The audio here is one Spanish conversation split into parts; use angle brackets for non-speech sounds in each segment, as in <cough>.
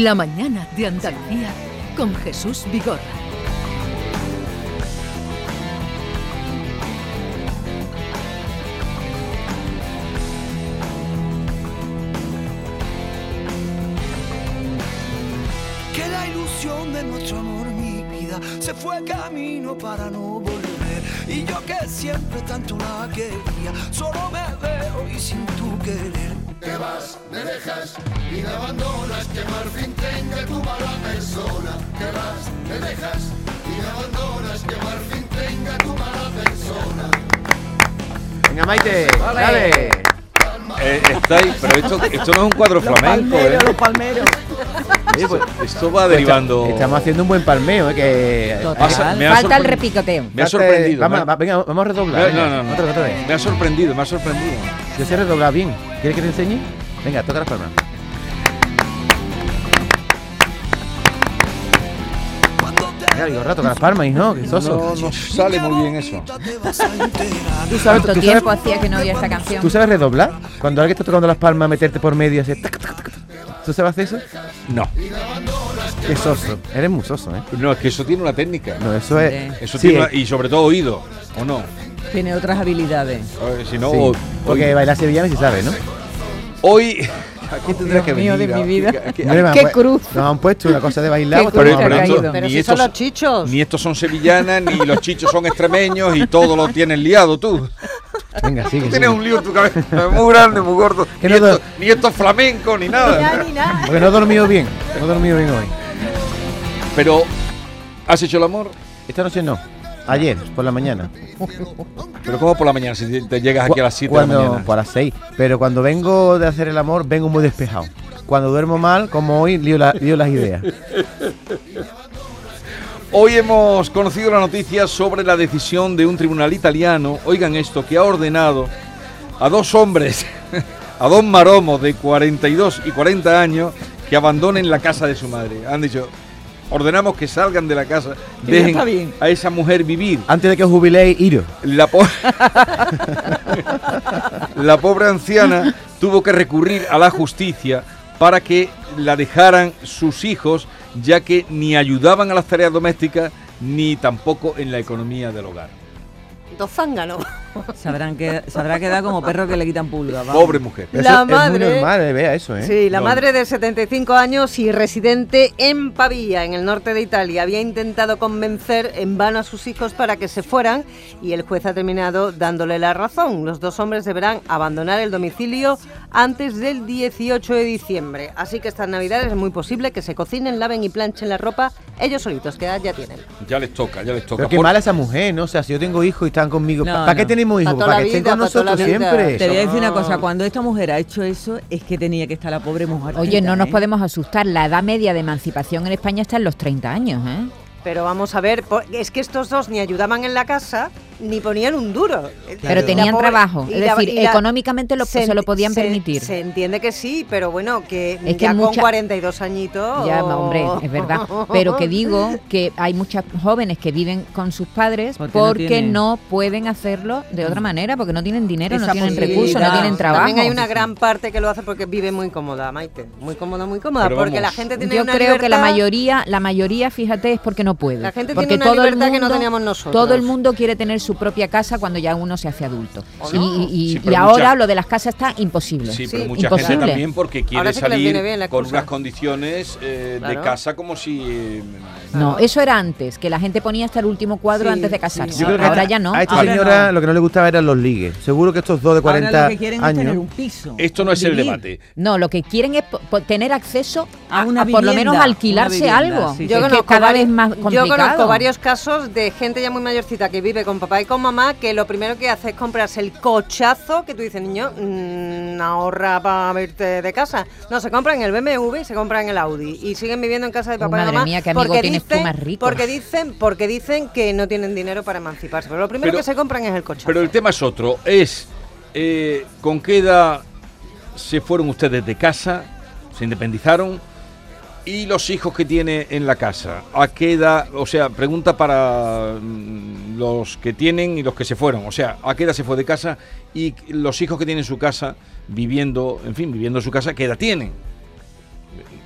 La mañana de Andalucía con Jesús Vigorra. Que la ilusión de nuestro amor, mi vida, se fue camino para no volver. Y yo que siempre tanto la quería, solo me veo y sin tu querer. Te vas, me dejas y me abandonas, que por fin tenga tu mala persona. Te vas, me dejas y me abandonas, que por fin tenga tu mala persona. Venga, Maite, dale. Eh, estáis, pero esto, esto no es un cuadro flamenco, ¿eh? los palmeros. Oye, pues, Esto va derivando. Estamos haciendo un buen palmeo, ¿eh? Que, so- me ha Falta el repicoteo. Me ha sorprendido. Vamos, me, venga, vamos a redoblar. No, no, no, no. Otra, otra vez. me ha sorprendido, me ha sorprendido. Yo sé redoblar bien. ¿Quieres que te enseñe? Venga, toca las palmas. Venga, Vigorra, toca las palmas y no, que soso. No, no sale muy bien eso. ¿Tú sabes, ¿Cuánto tú tiempo sabes- hacía que no oía esta canción? ¿Tú sabes redoblar? Cuando alguien está tocando las palmas, meterte por medio y hacer tac, tac, tac, tac. ¿Tú sabes hacer eso? No, Qué soso. Eres muy soso, ¿eh? no, es que eso tiene una técnica. No, eso es. Eso sí, tiene una- y sobre todo oído, ¿o no? Tiene otras habilidades. Si no, sí, Porque hoy, bailar sevillano sí sabe, ¿no? hoy- aquí tendrás que Dios mío, venir. de mi vida. qué cruz. Nos han puesto una cosa de bailar. Pero, que esto- ni, si estos, son los chichos. ni estos son sevillanas, ni los chichos son extremeños y todo lo tienes liado tú. Venga, sigue. Tienes sigue. un lío en tu cabeza muy grande, muy gordo. Que Ni no esto, ni esto es flamenco, ni nada. Porque no he dormido bien. No he dormido bien hoy. Pero, ¿has hecho el amor? Esta noche no. Ayer, por la mañana. Pero ¿cómo por la mañana? Si te- llegas aquí a las 7 de la mañana. Por las 6. Pero cuando vengo de hacer el amor, vengo muy despejado. Cuando duermo mal, como hoy, lío, la- lío las ideas. <laughs> Hoy hemos conocido la noticia sobre la decisión de un tribunal italiano, oigan esto, que ha ordenado a dos hombres, <laughs> a dos maromos de 42 y 40 años, que abandonen la casa de su madre. Han dicho, ordenamos que salgan de la casa, dejen está bien. a esa mujer vivir. Antes de que os jubiléis, iros. La, po- <laughs> la pobre anciana tuvo que recurrir a la justicia para que la dejaran sus hijos, ya que ni ayudaban a las tareas domésticas ni tampoco en la economía del hogar. Dos zánganos. Sabrán que, se habrá quedado como perro que le quitan pulga. Pobre mujer. Eso La es muy madre- normal, vea eso, ¿eh? Sí, la No. madre de 75 años y residente en Pavía, en el norte de Italia, había intentado convencer en vano a sus hijos para que se fueran y el juez ha terminado dándole la razón. Los dos hombres deberán abandonar el domicilio antes del 18 de diciembre. Así que estas navidades es muy posible que se cocinen, laven y planchen la ropa ellos solitos, que edad ya tienen. Ya les toca, ya les toca. Pero qué Por- mala esa mujer, ¿no? O sea, si yo tengo hijos y están conmigo, No, ¿para qué no. tenemos hijos? Para que estén con nosotros siempre. Te voy a decir una cosa, cuando esta mujer ha hecho eso, es que tenía que estar la pobre mujer. Oye, no nos ¿eh? podemos asustar. La edad media de emancipación en España está en los 30 años, ¿eh? Pero vamos a ver, es que estos dos ni ayudaban en la casa ni ponían un duro. Pero tenían pobre- trabajo. Es la- decir, la- económicamente lo, se, ent- lo podían se- permitir. Se entiende que sí, pero bueno, que Es que ya con mucha- 42 añitos. Ya, hombre, es verdad. Pero que digo que hay muchas jóvenes que viven con sus padres Porque porque, no pueden hacerlo de otra manera, porque no tienen dinero, no tienen recursos, no tienen trabajo. También hay una gran parte que lo hace porque vive muy cómoda, Maite. Muy cómoda, muy cómoda. Pero porque vamos, la gente tiene Yo una creo que la libertad- mayoría, la mayoría, fíjate, es porque no puede. La gente porque tiene una todo el libertad que no teníamos nosotros. Todo el mundo quiere tener su propia casa cuando ya uno se hace adulto. ¿O Y, no? y- Sí, ahora mucha- lo de las casas está imposible. Sí, pero Sí, mucha gente imposible. también porque quiere salir bien con unas condiciones eh, de casa como si... eh, No, eso era antes, que la gente ponía hasta el último cuadro Sí, antes de casarse. Ahora esta, ya no. A esta Ahora señora no. lo que no le gustaba eran los ligues. Seguro que estos dos de 40 Ahora lo que quieren es tener años. un piso. Esto no es el debate. No, lo que quieren es tener acceso A a, una a por lo menos alquilarse algo. sí, que sí. es que cada vez más yo conozco varios casos de gente ya muy mayorcita que vive con papá con mamá que lo primero que hace es comprarse el cochazo que tú dices, niño, mm, ahorra para verte de casa. No, se compran el BMW y se compran el Audi y siguen viviendo en casa de Oh, papá y mamá. mía, qué amigo porque tienes tú dicen, más rico. Porque dicen, porque dicen que no tienen dinero para emanciparse. Pero lo primero Pero- que se compran es el cochazo. Pero el tema es otro, es eh, con qué edad se fueron ustedes de casa, se independizaron y los hijos que tiene en la casa, a qué edad, o sea, pregunta para mm, los que tienen y los que se fueron, o sea, a qué edad se fue de casa y los hijos que tienen su casa viviendo, en fin, viviendo en su casa, ¿qué edad tienen?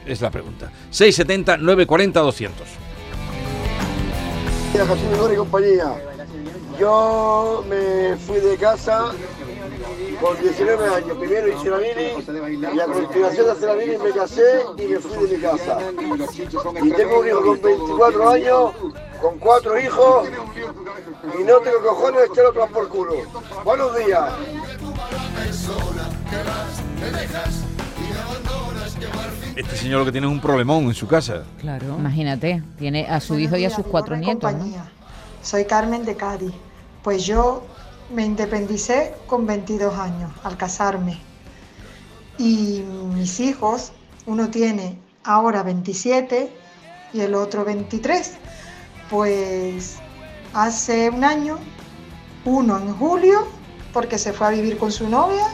Es la pregunta. 670 940 200. Mira, Jesús Vigor y compañía. Yo me fui de casa con 19 años. Primero hice la mini y a continuación de hacer la mini me casé y me fui de mi casa. Y tengo un hijo con 24 años, con cuatro hijos y no tengo cojones de echar otros por culo. Buenos días. Este señor lo que tiene es un problemón en su casa. Claro. Imagínate, tiene a su hijo y a sus cuatro nietos. ¿no? Soy Carmen de Cádiz. Pues yo me independicé con 22 años al casarme. Y mis hijos, uno tiene ahora 27 y el otro 23. Pues hace un año, uno en julio, porque se fue a vivir con su novia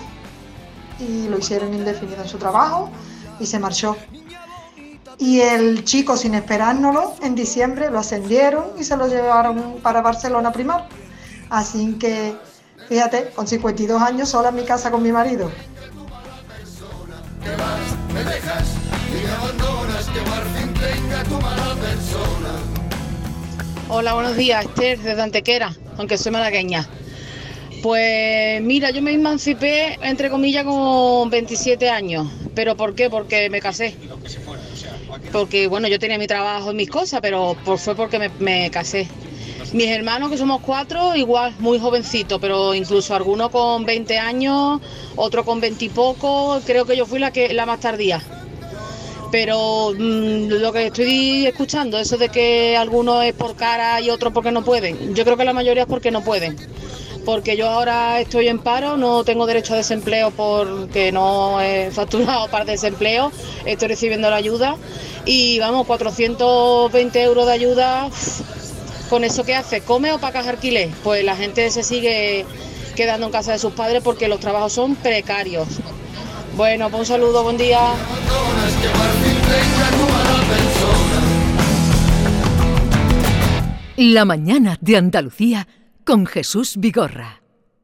y lo hicieron indefinido en su trabajo y se marchó. Y el chico, sin esperárnoslo, en diciembre lo ascendieron y se lo llevaron para Barcelona primar. Así que, fíjate, con 52 años sola en mi casa con mi marido. Hola, buenos días, Esther, desde Antequera, aunque soy malagueña. Pues mira, yo me emancipé, entre comillas, con 27 años. ¿Pero por qué? Porque me casé. Porque, bueno, yo tenía mi trabajo y mis cosas, pero fue porque me casé. Mis hermanos, que somos cuatro, igual, muy jovencitos, pero incluso algunos con 20 años, otro con 20 y poco. Creo que yo fui la, que, la más tardía. Pero mm, lo que estoy escuchando, eso de que algunos es por cara y otros porque no pueden, yo creo que la mayoría es porque no pueden. Porque yo ahora estoy en paro, no tengo derecho a desempleo porque no he facturado para desempleo, estoy recibiendo la ayuda y vamos, 420 euros de ayuda, ¿con eso qué hace? ¿Come o pagas alquiler? Pues la gente se sigue quedando en casa de sus padres porque los trabajos son precarios. Bueno, pues un saludo, buen día. La mañana de Andalucía con Jesús Vigorra.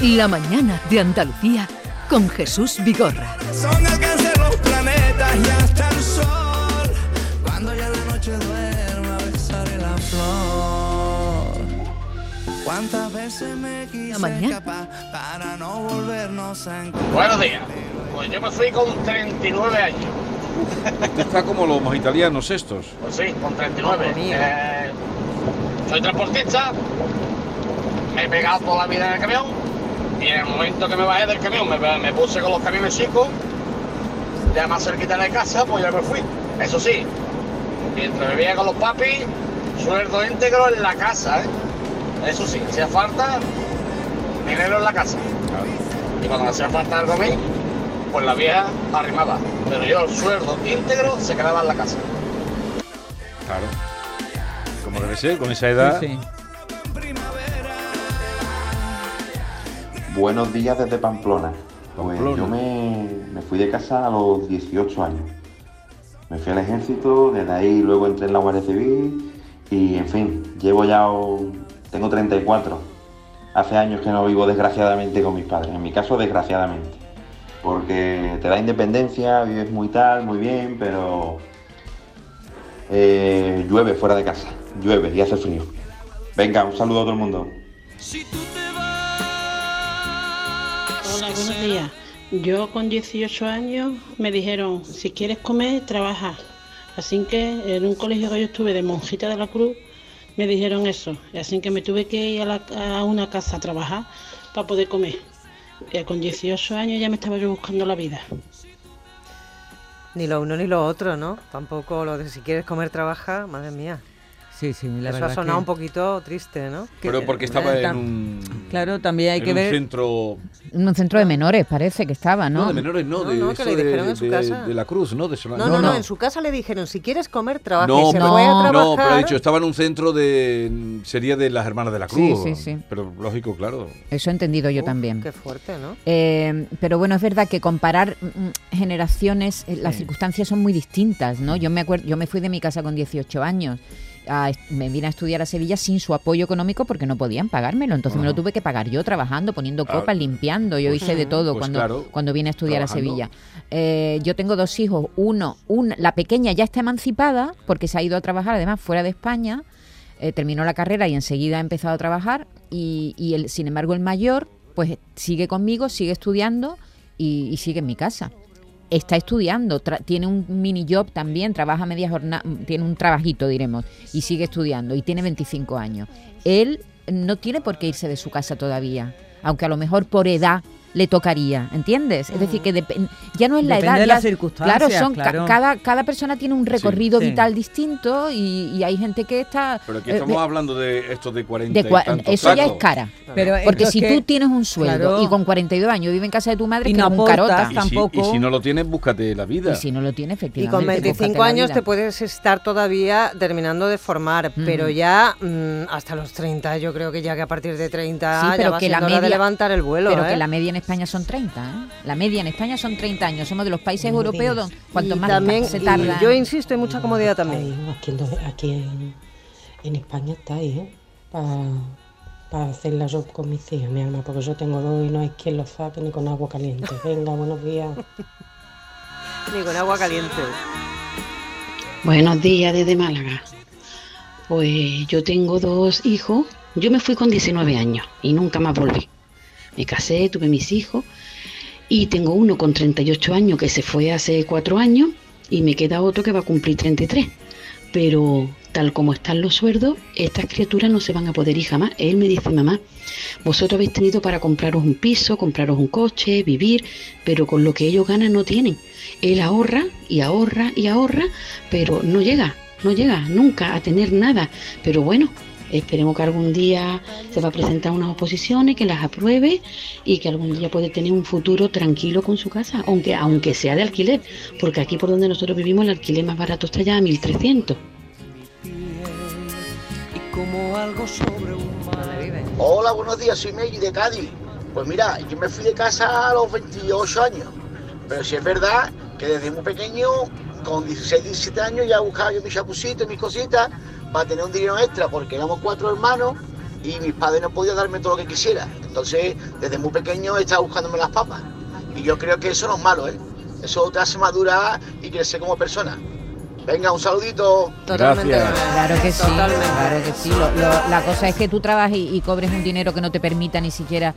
La mañana de Andalucía con Jesús Vigorra. Son alcanzar los planetas y hasta el sol. Cuando ya la noche duerma, besaré la flor. ¿Cuántas veces me quise mañana. escapar para no volvernos a encontrar? Buenos días. Pues yo me fui con 39 años. Usted está como los italianos estos. Pues sí, con 39. Eh, soy transportista, me he pegado toda la vida en el camión y en el momento que me bajé del camión me, me puse con los camiones chicos, ya más cerquita de casa, pues ya me fui. Eso sí, mientras vivía con los papis, sueldo íntegro en la casa, ¿eh? Eso sí, hacía falta dinero en la casa. Y cuando me hacía falta algo a mí, pues la vieja arrimaba. Pero yo el sueldo íntegro se quedaba en la casa. Claro. Como debe ser, con esa edad. Buenos días desde Pamplona. Pues Pamplona. yo me, me fui de casa a los 18 años. Me fui al ejército, desde ahí luego entré en la Guardia Civil y en fin, llevo ya, un- tengo 34. Hace años que no vivo desgraciadamente con mis padres, en mi caso desgraciadamente. Porque te da independencia, vives muy tal, muy bien, pero eh, llueve fuera de casa, llueve y hace frío. Venga, un saludo a todo el mundo. Hola, buenos días. Yo con 18 años me dijeron, si quieres comer, trabaja. Así que en un colegio que yo estuve de monjita de la cruz, me dijeron eso. Así que me tuve que ir a, la- a una casa a trabajar para poder comer. Y con 18 años ya me estaba yo buscando la vida. Ni lo uno ni lo otro, ¿no? Tampoco lo de si quieres comer, trabaja, madre mía. Sí, sí, la Eso ha sonado que- un poquito triste, ¿no? Pero porque estaba en un. Claro, también hay en que un ver- centro. En un centro de menores parece que estaba, ¿no? No, de menores no, de, no, que le de, dijeron en su de- casa. de la cruz, ¿no? De No, no, no, en su casa le dijeron, si quieres comer, trabaja. No, y se no, fue a trabajar. no, pero ha dicho, estaba en un centro de. Sería de las Hermanas de la Sí, Cruz. sí, sí. Pero lógico, claro. Eso he entendido yo también. Qué fuerte, ¿no? Eh, pero bueno, es verdad que comparar mm, generaciones, eh, las Sí. circunstancias son muy distintas, ¿no? Yo me acuerdo, yo me fui de mi casa con 18 años. A me vine a estudiar a Sevilla sin su apoyo económico porque no podían pagármelo. Entonces me lo tuve que pagar yo trabajando, poniendo Ah, copas, limpiando. Yo pues- hice de todo pues cuando, claro, cuando vine a estudiar trabajando. a Sevilla. Eh, yo tengo dos hijos. Uno, un, la pequeña ya está emancipada porque se ha ido a trabajar además fuera de España. Eh, terminó la carrera y enseguida ha empezado a trabajar. Y, y el, sin embargo, el mayor, pues sigue conmigo, sigue estudiando y, y sigue en mi casa. Está estudiando, tiene un mini job también, trabaja media jornada, tiene un trabajito, diremos, y sigue estudiando y tiene 25 años. Él no tiene por qué irse de su casa todavía, aunque a lo mejor por edad le tocaría, ¿entiendes? Es decir, que depen- ya no es la Depende edad. de ya- las circunstancias, Claro, son ca- cada, cada persona tiene un recorrido sí. vital distinto y, y hay gente que está... Pero aquí eh, estamos hablando de esto de 40 de cua- y tantos eso ya es cara. Pero Porque si que- tú tienes un sueldo claro. y con 42 años vive en casa de tu madre, Y que no eres un aportas carota. Y si, y si no lo tienes, búscate la vida. Y si no lo tiene, Y efectivamente. con 25 búscate la años te puedes estar todavía terminando de formar, pero ya mm, hasta los 30, yo creo que ya que a partir de 30 Sí, ya pero va que la siendo hora media, de levantar el vuelo. Pero ¿eh? que la media en España son 30, ¿eh? La media en España son 30 años. Somos de los países europeos donde cuanto más también, se y tarda. yo insisto, hay mucha comodidad también. Aquí, en, aquí en, en España estáis, ¿eh? Para hacer la job con mis hijas, mi alma, porque yo tengo dos y no hay quien los saque ni con agua caliente. <laughs> Venga, buenos días. Ni con agua caliente. Buenos días desde Málaga. Pues yo tengo dos hijos. Yo me fui con 19 años y nunca más volví. Me casé, tuve mis hijos y tengo uno con 38 años que se fue hace cuatro años y me queda otro que va a cumplir 33. Pero tal como están los sueldos, estas criaturas no se van a poder ir jamás. Él me dice, mamá, vosotros habéis tenido para compraros un piso, compraros un coche, vivir, pero con lo que ellos ganan no tienen. Él ahorra y ahorra y ahorra, pero no llega, no llega nunca a tener nada. Pero bueno, esperemos que algún día se va a presentar unas oposiciones, que las apruebe y que algún día puede tener un futuro tranquilo con su casa, aunque, aunque sea de alquiler, porque aquí por donde nosotros vivimos el alquiler más barato está ya a 1300. como algo sobre un Hola, buenos días, soy Meggy de Cádiz. Pues mira, yo me fui de casa a los 28 años. Pero sí es verdad que desde muy pequeño, con 16, 17 años, ya buscaba yo mis chapucitos, mis cositas, para tener un dinero extra, porque éramos cuatro hermanos y mis padres no podían darme todo lo que quisiera. Entonces, desde muy pequeño estaba buscándome las papas. Y yo creo que eso no es malo, ¿eh? Eso te hace madurar y crecer como persona. Venga, un saludito. Totalmente. Claro que sí, Totalmente. claro que sí. Lo- lo- la cosa es que tú trabajes y, y cobres un dinero que no te permita ni siquiera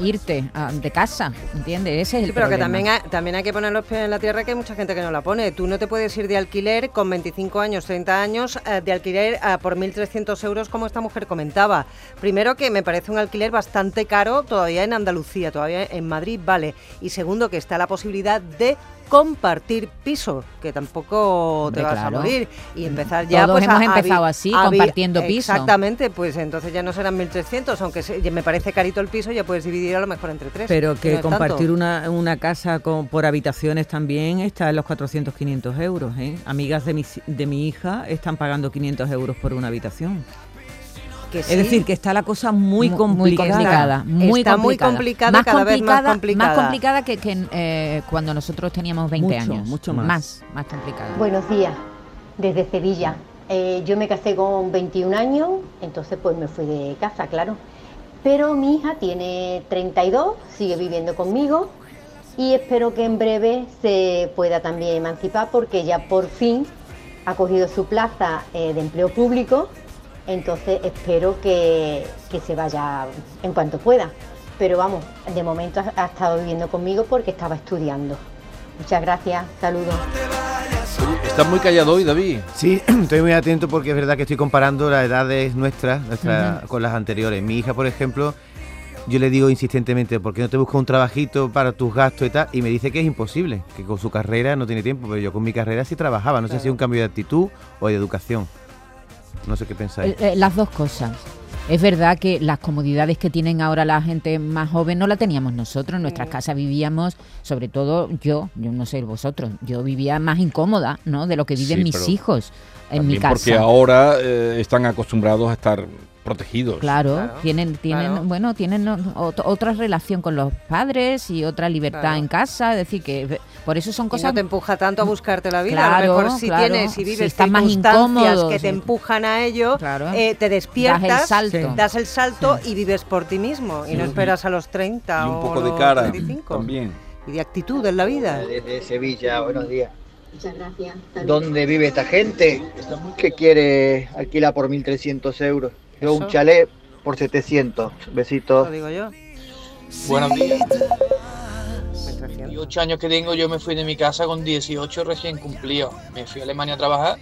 irte ah, de casa, ¿entiendes? Ese es el Sí, pero que también hay, también hay que poner los pies en la tierra que hay mucha gente que no la pone. Tú no te puedes ir de alquiler con 25 años, 30 años, eh, de alquiler ah, por 1.300 euros como esta mujer comentaba. Primero que me parece un alquiler bastante caro todavía en Andalucía, todavía en Madrid vale. Y segundo que está la posibilidad de compartir piso, que tampoco Hombre, te vas claro. a morir y empezar ya Todos pues, hemos a- a vi- empezado así, a compartiendo piso. Exactamente, pues entonces ya no serán 1.300, aunque se- me parece carito el piso, ya puedes dividir a lo mejor entre tres. Pero que compartir una, una casa con, por habitaciones también está en los 400, 500 euros. ¿eh? Amigas de mi, de mi hija están pagando 500 euros por una habitación. Que es decir, que está la cosa muy Mu- complicada. Muy complicada, muy Está muy complicada. complicada, más cada vez más complicada, complicada. Más complicada que, que, eh, cuando nosotros teníamos 20 Mucho, años. mucho más. Más, más complicada. Buenos días, desde Sevilla. Eh, yo me casé con 21 años, entonces pues me fui de casa, claro. Pero mi hija tiene 32, sigue viviendo conmigo y espero que en breve se pueda también emancipar porque ya por fin ha cogido su plaza eh, de empleo público, entonces espero que, que se vaya en cuanto pueda. Pero vamos, de momento ha, ha estado viviendo conmigo porque estaba estudiando. Muchas gracias, saludos. Estás muy callado hoy, David. Sí, <clears throat> estoy muy atento porque es verdad que estoy comparando las edades nuestras nuestra, con las anteriores. Mi hija, por ejemplo, yo le digo insistentemente, ¿por qué no te buscas un trabajito para tus gastos y tal? Y me dice que es imposible, que con su carrera no tiene tiempo, pero yo con mi carrera sí trabajaba. No sé si es un cambio de actitud o de educación. No sé qué pensáis. Eh, eh, las dos cosas. Es verdad que las comodidades que tienen ahora la gente más joven no la teníamos nosotros. En nuestras casas vivíamos, sobre todo yo, yo no sé vosotros, yo vivía más incómoda, ¿no? De lo que viven Sí, mis hijos en mi casa. porque ahora eh, están acostumbrados a estar protegidos. Claro, tienen, tienen, claro. bueno, tienen o- ot- otra relación con los padres y otra libertad Claro. en casa, es decir que por eso son Y cosas no te empuja tanto a buscarte la vida. a lo mejor si claro. tienes y Si vives estás más incómodo, que sí. te empujan a ello, Claro. eh, te despiertas, Das el salto. das el salto y vives por ti mismo. Y no esperas a los 30 Y un o poco de los cara 25. también. Y de actitud en la vida. Desde Sevilla, buenos días. Muchas gracias. ¿Dónde vive esta gente que quiere alquilar por 1.300 euros? Yo un chalet por 700. Besitos. Lo digo yo. Buenos días. 1300. Y ocho años que tengo, yo me fui de mi casa con 18 recién cumplidos. Me fui a Alemania a trabajar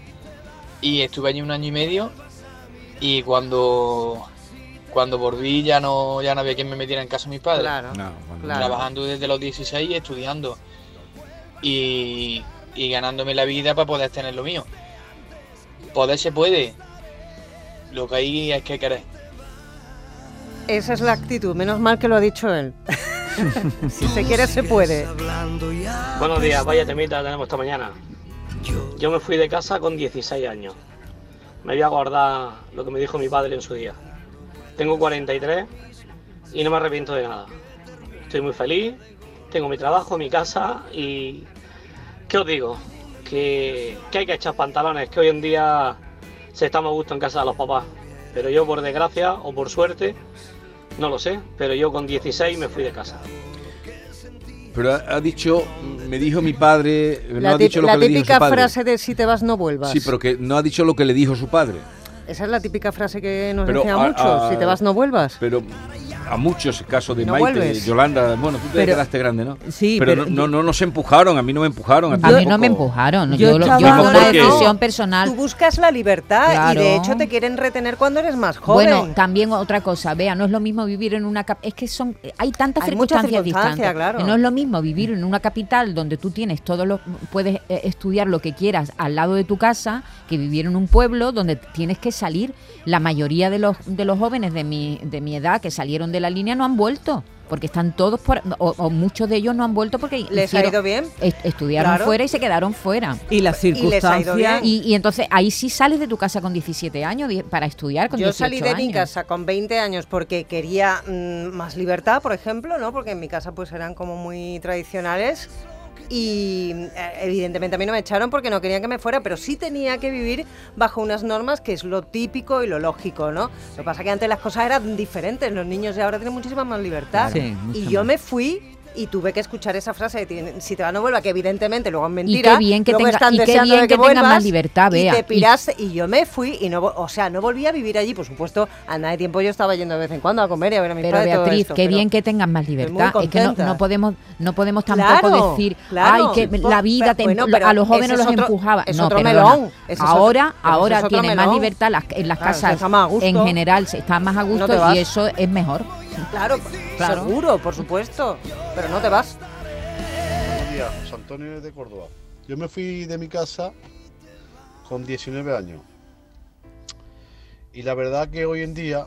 y estuve allí un año y medio. Y cuando, cuando volví ya no, ya no había quien me metiera en casa de mis padres. Claro, No, claro. Trabajando desde los 16 y estudiando. Y, y ganándome la vida para poder tener lo mío. Poder se puede. Lo que hay es que querer. Esa es la actitud. Menos mal que lo ha dicho él. <laughs> si se quiere, se puede. Buenos días, vaya temita tenemos esta mañana. Yo me fui de casa con 16 años. Me voy a guardar lo que me dijo mi padre en su día. Tengo 43 y no me arrepiento de nada. Estoy muy feliz, tengo mi trabajo, mi casa y... ¿Qué os digo? Que, que hay que echar pantalones, que hoy en día se está más a gusto en casa de los papás. Pero yo por desgracia o por suerte, no lo sé, pero yo con 16 me fui de casa. Pero ha, ha dicho, me dijo mi padre, no La, ha dicho lo la que le dijo su típica padre. frase de si te vas, no vuelvas. Sí, pero que no ha dicho lo que le dijo su padre. Esa es la típica frase que nos Pero decía a- muchos. a- si te vas, no vuelvas. Pero a muchos, caso de No Maite, vuelves. Yolanda, bueno, tú te Pero- quedaste grande, ¿no? Sí, pero, pero no, no, no nos empujaron, a mí no me empujaron. A ti mí no me empujaron, Yo yo, lo- yo estaba- fue una decisión personal. Tú buscas la libertad Claro. y de hecho te quieren retener cuando eres más joven. Bueno, también otra cosa, vea, no es lo mismo vivir en una cap- es que son hay tantas Hay muchas circunstancias circunstancias, distantes. claro. que No es lo mismo vivir en una capital donde tú tienes todo lo puedes eh, estudiar lo que quieras al lado de tu casa que vivir en un pueblo donde tienes que salir. La mayoría de los de los jóvenes de mi de mi edad que salieron de la línea no han vuelto. Porque están todos por, o, o muchos de ellos no han vuelto porque ¿Les ha ido bien? est- estudiaron Claro. fuera y se quedaron fuera. Y las circunstancias. Y, y entonces ahí sí sales de tu casa con 17 años para estudiar con Yo 18 salí de mi casa con 20 años porque quería mm, más libertad, por ejemplo, ¿no? Porque en mi casa pues eran como muy tradicionales y eh, evidentemente a mí no me echaron porque no querían que me fuera, pero sí tenía que vivir bajo unas normas que es lo típico y lo lógico, ¿no? Lo que pasa es que antes las cosas eran diferentes, los niños de ahora tienen muchísima más libertad. Sí, y yo me fui y tuve que escuchar esa frase de "Tien- si te va no vuelva, que evidentemente luego es mentira. qué bien que tenga- y qué bien que tengas vuelvas, más libertad, Y Bea, te y- piraste y yo me fui y no, o sea, no volví a vivir allí, por supuesto, a nada de tiempo yo estaba yendo de vez en cuando a comer y a ver a mis Pero padres, todo Beatriz, esto, qué pero- bien que tengas más libertad. Es que no, no podemos, no podemos tampoco Claro, decir, claro. ay, que Po- la vida te bueno, empu- pero a los jóvenes es los otro- empujaba. es no, otro melón, es otro- ahora, ese ahora otro tiene más libertad las, en las casas. En general se está más a gusto te y eso es mejor. Claro, Claro. seguro, por supuesto, pero no te vas. Buenos días, José Antonio de Córdoba. Yo me fui de mi casa con 19 años. Y la verdad que hoy en día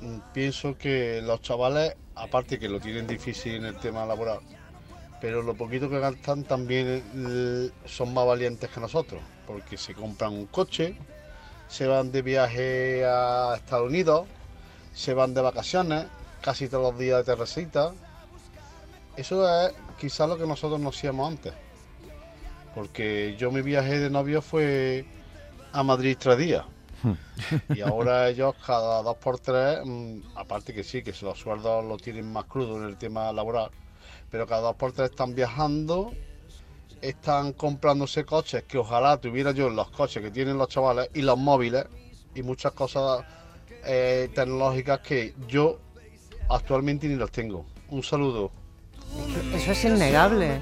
mm, pienso que los chavales, aparte que lo tienen difícil en el tema laboral, pero lo poquito que gastan también eh, son más valientes que nosotros, porque se compran un coche, se van de viaje a Estados Unidos, se van de vacaciones, casi todos los días de terracita. Eso es quizás lo que nosotros no hacíamos antes. Porque yo mi viaje de novio fue a Madrid tres días. <laughs> Y ahora <laughs> ellos cada dos por tres, mm, aparte que sí, que los sueldos lo tienen más crudo en el tema laboral, pero cada dos por tres están viajando, están comprándose coches que ojalá tuviera yo los coches que tienen los chavales y los móviles y muchas cosas eh, tecnológicas que yo actualmente ni los tengo. Un saludo. Eso es innegable.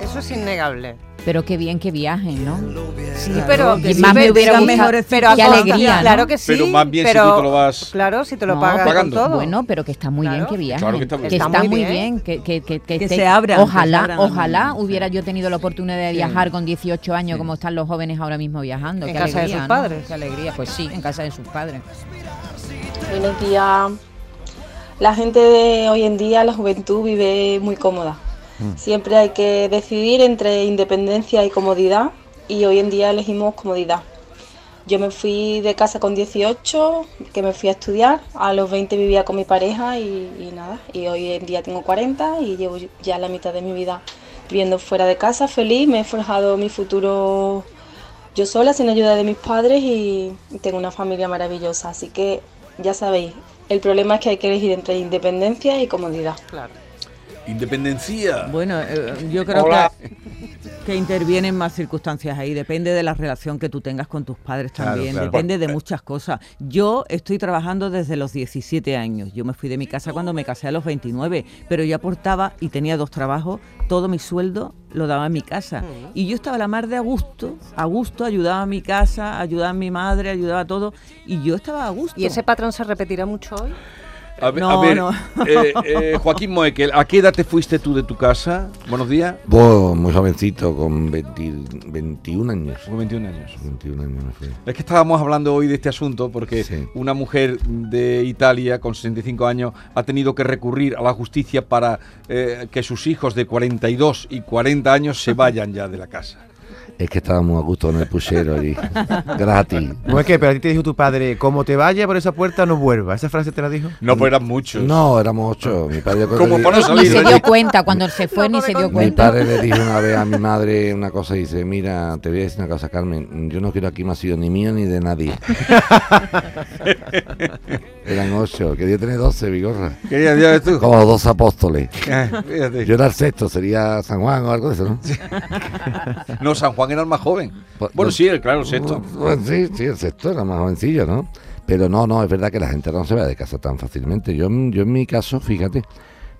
Eso es innegable. Pero qué bien que viajen, ¿no? Sí, pero que sí, más me hubiera gustado. pero qué alegría, ¿no? Claro que sí. Pero más bien si pero- tú te lo vas Claro, si te lo No, pagas pagando. con todo. Bueno, pero que está muy bien que viajen. Claro que está muy que bien. está Está muy bien. Que, que, que, que Que esté- se abran, se Ojalá, abran ojalá hubiera yo tenido la oportunidad de viajar con 18 años como están los jóvenes ahora mismo viajando. En Qué casa de alegría, sus ¿no? padres. Qué alegría. Pues sí, en casa de sus padres. Buenos días. La gente de hoy en día, la juventud, vive muy cómoda. Siempre hay que decidir entre independencia y comodidad y hoy en día elegimos comodidad. Yo me fui de casa con 18, que me fui a estudiar, a los 20 vivía con mi pareja y, y nada, y hoy en día tengo 40 y llevo ya la mitad de mi vida viviendo fuera de casa, feliz, me he forjado mi futuro yo sola, sin ayuda de mis padres y tengo una familia maravillosa, así que ya sabéis, el problema es que hay que elegir entre independencia y comodidad. Claro. Independencia. Bueno, eh, yo creo Hola. que, que intervienen más circunstancias ahí. Depende de la relación que tú tengas con tus padres Claro, también. claro. Depende de muchas cosas. Yo estoy trabajando desde los 17 años. Yo me fui de mi casa cuando me casé a los 29, pero yo aportaba y tenía dos trabajos. Todo mi sueldo lo daba en mi casa. Y yo estaba a la mar de a gusto, a gusto, ayudaba a mi casa, ayudaba a mi madre, ayudaba a todo. Y yo estaba a gusto. ¿Y ese patrón se repetirá mucho hoy? A ver, No, a ver, no. eh, eh, Joaquín Moekel, ¿a qué edad te fuiste tú de tu casa? Buenos días. Vos, muy jovencito, con 20 21 años. Con 21 años. 21 años me fui. Es que estábamos hablando hoy de este asunto porque una mujer de Italia con 65 años ha tenido que recurrir a la justicia para eh, que sus hijos de 42 y 40 años se <laughs> vayan ya de la casa. Es que estábamos a gusto en el puchero allí. <laughs> Gratis. No es que, pero a ti te dijo tu padre, como te vaya por esa puerta, no vuelva. ¿Esa frase te la dijo? No, pues eran muchos. No, éramos ocho. Mi padre, Como para no Ni salir se dio cuenta, cuando se fue ni se dio Mi cuenta. padre le dijo una vez a mi madre una cosa y dice, mira, te voy a decir una cosa, Carmen, yo no quiero aquí más hijos ni mío ni de nadie. <laughs> Eran ocho, quería tener doce, Vigorra. Quería, ya tú. Como dos apóstoles. Eh, fíjate. Yo era el sexto, sería San Juan o algo de eso, ¿no? <laughs> No, San Juan era el más joven. Pues, Bueno, pues, sí, el- claro, el sexto. Bueno, sí, sí, el sexto era más jovencillo, ¿no? Pero no, no, es verdad que la gente no se va de casa tan fácilmente. Yo, yo en mi caso, fíjate,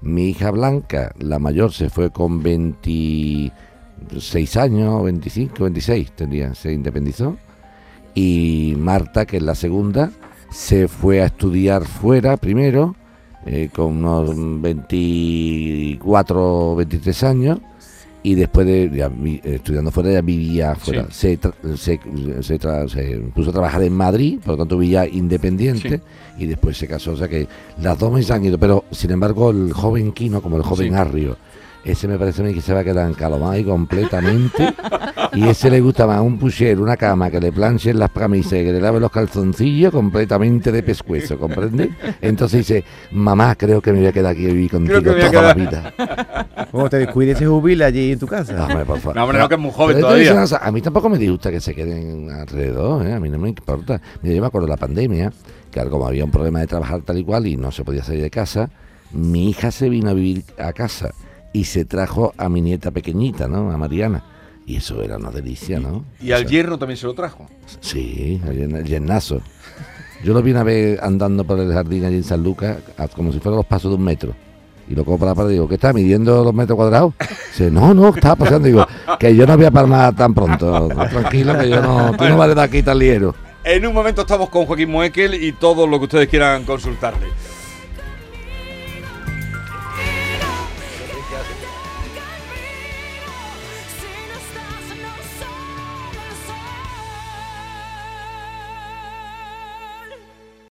mi hija Blanca, la mayor, se fue con 26 años, 25, 26 tendría, se independizó. Y Marta, que es la segunda, se fue a estudiar fuera primero, eh, con unos 24, 23 años y después de ya vi- estudiando fuera ya vivía fuera. Se, tra- se, se se puso a trabajar en Madrid, por lo tanto vivía independiente y después se casó. O sea que las dos me han ido, pero sin embargo el joven Quino, como el joven Sí. Arrio, ese me parece a mí que se va a quedar encalomado ahí completamente. y ese le gusta más un pucher, una cama, que le planchen las camisas, que le lave los calzoncillos completamente de pescuezo, ¿comprende? Entonces dice, mamá, creo que me voy a quedar aquí a vivir contigo toda la vida. Como te descuides, se jubila allí en tu casa. No, hombre, por favor. No, hombre, no, que es muy joven Pero todavía. A mí tampoco me disgusta que se queden alrededor, ¿eh? a mí no me importa. Mira, yo me acuerdo de la pandemia, que como había un problema de trabajar tal y cual y no se podía salir de casa, mi hija se vino a vivir a casa y se trajo a mi nieta pequeñita, ¿no? A Mariana. Y eso era una delicia, ¿no? Y al yerno también se lo trajo. Sí, el yerna- el yernazo. Yo lo vi una vez andando por el jardín allí en San Lucas, como si fueran los pasos de un metro. Y lo cojo para la pared y digo, ¿qué está midiendo los metros cuadrados? Dice, no, no, estaba pasando. Digo, que yo no voy a tan pronto. Tranquilo, que yo no, tú no vales de aquí tan liero. En un momento estamos con Joaquín Moekel y todo lo que ustedes quieran consultarle.